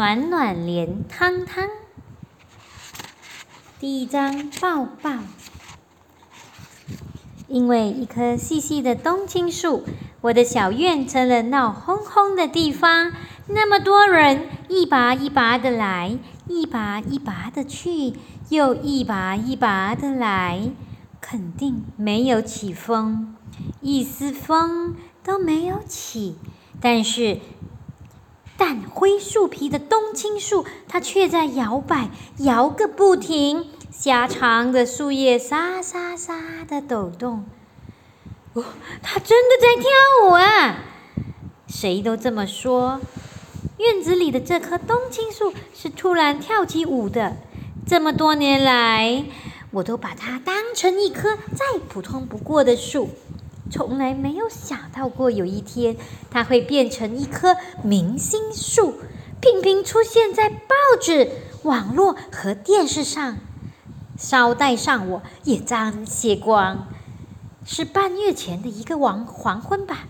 暖暖连汤汤。第一章抱抱。因为一棵细细的冬青树，我的小院成了闹哄哄的地方。那么多人一拔一拔的来，一拔一拔的去，又一拔一拔的来，肯定没有起风，一丝风都没有起。但是淡灰树皮的冬青树，它却在摇摆，摇个不停。狭长的树叶沙沙沙的抖动，哦，它真的在跳舞啊！谁都这么说。院子里的这棵冬青树是突然跳起舞的。这么多年来，我都把它当成一棵再普通不过的树，从来没有想到过有一天它会变成一棵明星树，频频出现在报纸、网络和电视上。捎带上我也沾些光，是半月前的一个黄黄昏吧，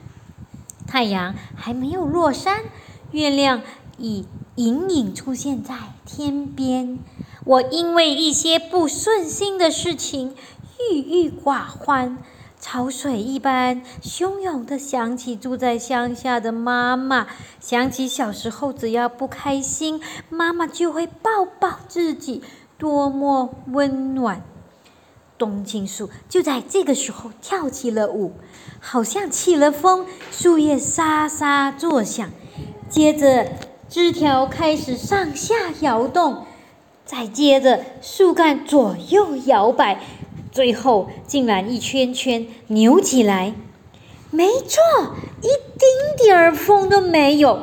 太阳还没有落山。月亮已隐隐出现在天边，我因为一些不顺心的事情郁郁寡欢，潮水一般汹涌地想起住在乡下的妈妈，想起小时候只要不开心，妈妈就会抱抱自己，多么温暖。冬青树就在这个时候跳起了舞，好像起了风，树叶沙沙作响。接着，枝条开始上下摇动，再接着，树干左右摇摆，最后竟然一圈圈扭起来。没错，一丁点儿风都没有。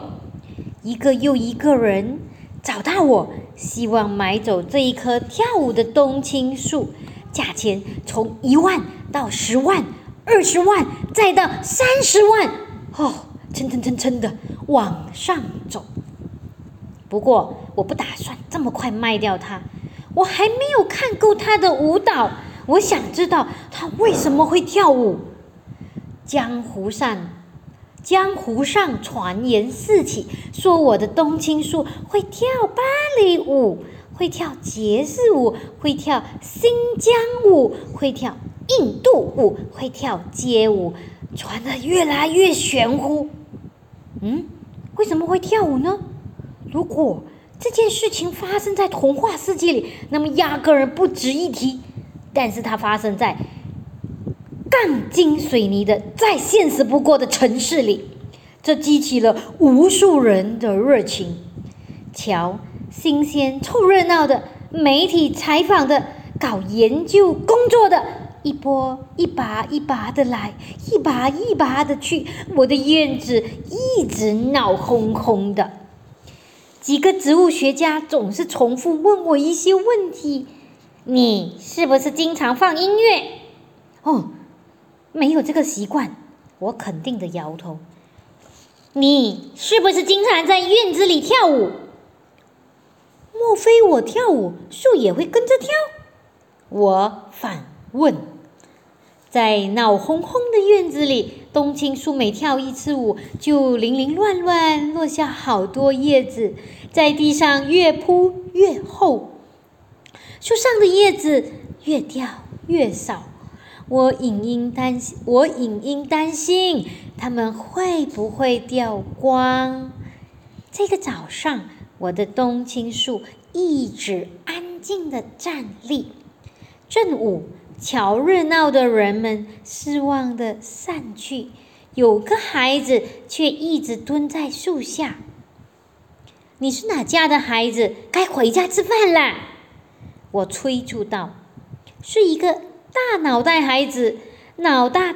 一个又一个人找到我，希望买走这一棵跳舞的冬青树，价钱从一万到十万、二十万，再到三十万。哦，蹭蹭蹭蹭的。往上走。不过，我不打算这么快卖掉它。我还没有看够它的舞蹈。我想知道他为什么会跳舞。江湖上，江湖上传言四起，说我的冬青树会跳芭蕾舞，会跳爵士舞，会跳新疆舞，会跳印度舞，会跳街舞，传得越来越玄乎。嗯。为什么会跳舞呢？如果这件事情发生在童话世界里，那么压根儿不值一提。但是它发生在钢筋水泥的、再现实不过的城市里，这激起了无数人的热情。瞧，新鲜、凑热闹的媒体采访的、搞研究工作的。一波一拔一拔的来，一拔一拔的去，我的院子一直闹哄哄的。几个植物学家总是重复问我一些问题：你是不是经常放音乐？哦，没有这个习惯。我肯定的摇头。你是不是经常在院子里跳舞？莫非我跳舞，树也会跟着跳？我反问。在闹哄哄的院子里，冬青树每跳一次舞，就零零乱乱落下好多叶子，在地上越铺越厚，树上的叶子越掉越少。我隐隐担心，我隐隐担心它们会不会掉光。这个早上，我的冬青树一直安静的站立，正午。瞧热闹的人们失望的散去，有个孩子却一直蹲在树下。你是哪家的孩子？该回家吃饭啦！我催促道。是一个大脑袋孩子，脑大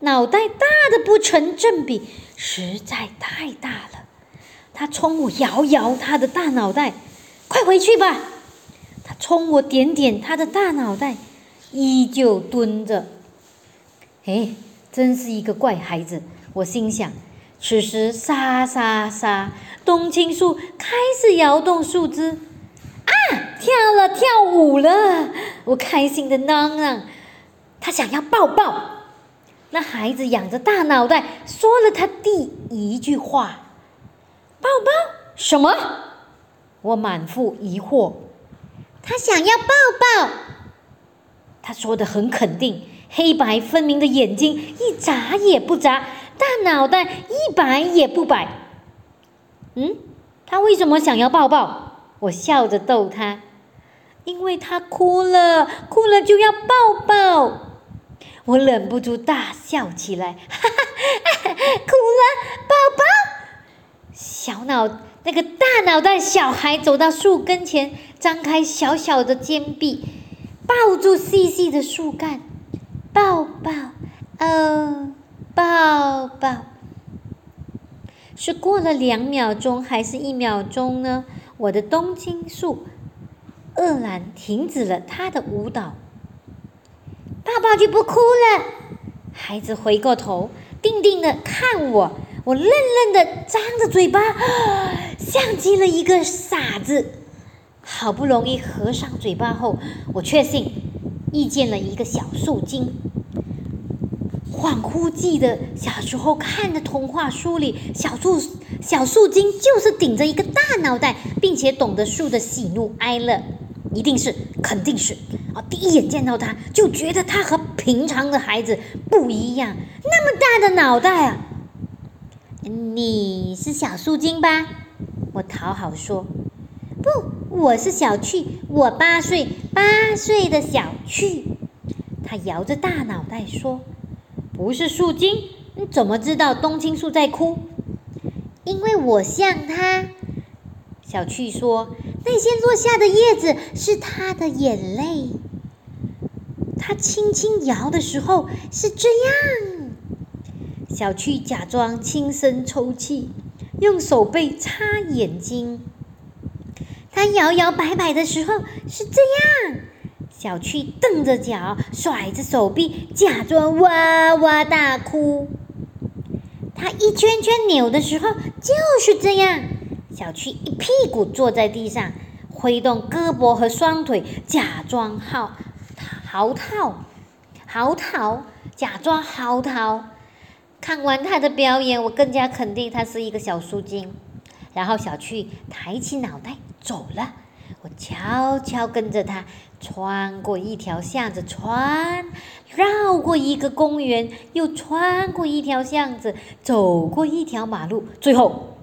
脑袋大的不成正比，实在太大了。他冲我摇摇他的大脑袋，快回去吧。他冲我点点他的大脑袋。依旧蹲着，哎，真是一个怪孩子。我心想。此时，沙沙沙，冬青树开始摇动树枝，跳，舞了！我开心的囔囔。他想要抱抱。那孩子仰着大脑袋，说了他第一句话：“抱抱什么？我满腹疑惑。他想要抱抱。他说的很肯定，黑白分明的眼睛一眨也不眨，大脑袋一摆也不摆。嗯，他为什么想要抱抱？我笑着逗他，因为他哭了，哭了就要抱抱。我忍不住大笑起来，哈哈，哭了抱抱。小脑那个大脑袋小孩走到树跟前，张开小小的肩臂，抱住细细的树干，抱抱，哦，抱抱。是过了两秒钟，还是一秒钟呢？我的冬青树恶狼停止了他的舞蹈，爸爸就不哭了。孩子回过头，定定的看我，我愣愣的张着嘴巴，像极了一个傻子。好不容易合上嘴巴后，我确信遇见了一个小树精。恍惚记得小时候看的童话书里，小树小树精就是顶着一个大脑袋，并且懂得树的喜怒哀乐，一定是，肯定是啊！第一眼见到他就觉得他和平常的孩子不一样，那么大的脑袋啊！你是小树精吧？我讨好说，不，我是小趣，我八岁，八岁的小趣。他摇着大脑袋说。不是树精，你怎么知道冬青树在哭？因为我像它。小趣说：“那些落下的叶子是它的眼泪。”它轻轻摇的时候是这样。小趣假装轻声抽泣，用手背擦眼睛。它摇摇摆摆的时候是这样。小趣瞪着脚，甩着手臂，假装哇哇大哭。他一圈圈扭的时候就是这样。小趣一屁股坐在地上，挥动胳膊和双腿，假装嚎嚎啕，嚎啕，假装嚎啕。看完他的表演，我更加肯定他是一个小树精。然后小趣抬起脑袋走了，我悄悄跟着他。穿过一条巷子，穿绕过一个公园，又穿过一条巷子，走过一条马路，最后，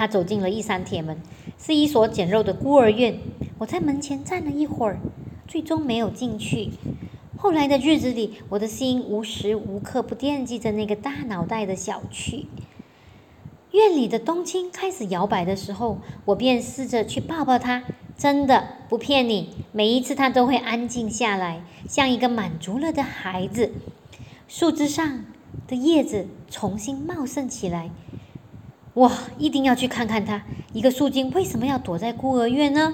他走进了一扇铁门，是一所简陋的孤儿院。我在门前站了一会儿，最终没有进去。后来的日子里，我的心无时无刻不惦记着那个大脑袋的小趣。院里的冬青开始摇摆的时候，我便试着去抱抱它。真的不骗你，每一次他都会安静下来，像一个满足了的孩子。树枝上的叶子重新茂盛起来。我一定要去看看他，一个树精为什么要躲在孤儿院呢？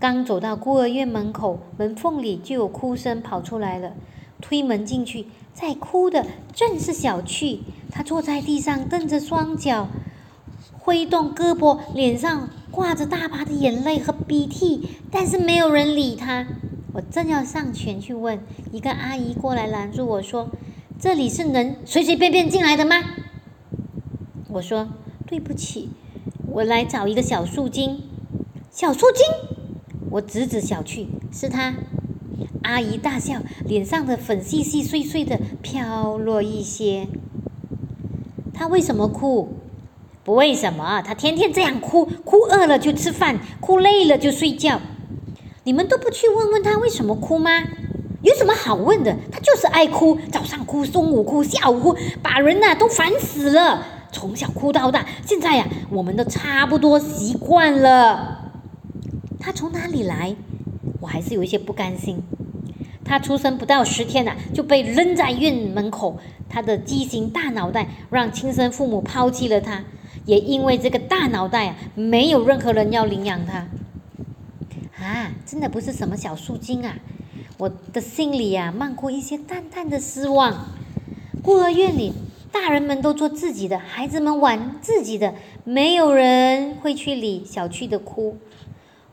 刚走到孤儿院门口，门缝里就有哭声跑出来了。推门进去，在哭的正是小趣。他坐在地上，蹬着双脚，挥动胳膊，脸上。挂着大把的眼泪和鼻涕，但是没有人理他。我正要上前去问，一个阿姨过来拦住我说：“这里是能随随便便进来的吗？”我说：“对不起，我来找一个小树精。”小树精，我指指小趣，是他。阿姨大笑，脸上的粉细细碎碎的飘落一些。他为什么哭？不为什么，他天天这样哭，哭饿了就吃饭，哭累了就睡觉。你们都不去问问他为什么哭吗？有什么好问的？他就是爱哭，早上哭，中午哭，下午哭，把人呐都烦死了。从小哭到大，现在呀，我们都差不多习惯了。他从哪里来？我还是有一些不甘心。他出生不到十天呐，就被扔在院门口。他的畸形大脑袋让亲生父母抛弃了他。也因为这个大脑袋啊，没有任何人要领养他啊！真的不是什么小树精啊！我的心里呀，漫过一些淡淡的失望。孤儿院里，大人们都做自己的，孩子们玩自己的，没有人会去理小趣的哭，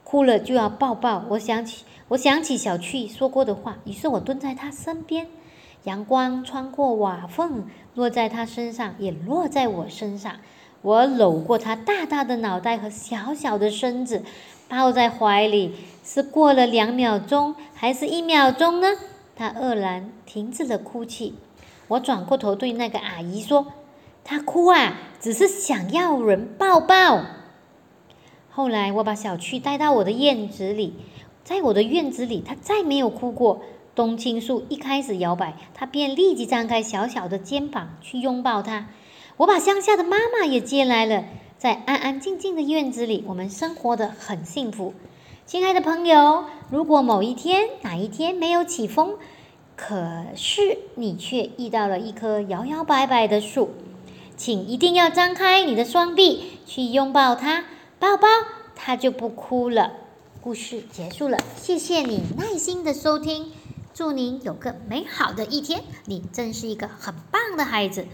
哭了就要抱抱。我想起，我想起小趣说过的话，于是我蹲在他身边，阳光穿过瓦缝，落在他身上，也落在我身上。我搂过他大大的脑袋和小小的身子，抱在怀里。是过了两秒钟，还是一秒钟呢？他愕然停止了哭泣。我转过头对那个阿姨说：“她哭啊，只是想要人抱抱。”后来我把小趣带到我的院子里，在我的院子里，她再没有哭过。冬青树一开始摇摆，她便立即张开小小的肩膀去拥抱他。我把乡下的妈妈也接来了，在安安静静的院子里，我们生活的很幸福。亲爱的朋友，如果某一天哪一天没有起风，可是你却遇到了一棵摇摇摆摆的树，请一定要张开你的双臂去拥抱它，抱抱它就不哭了。故事结束了，谢谢你耐心的收听。祝您有个美好的一天！你真是一个很棒的孩子。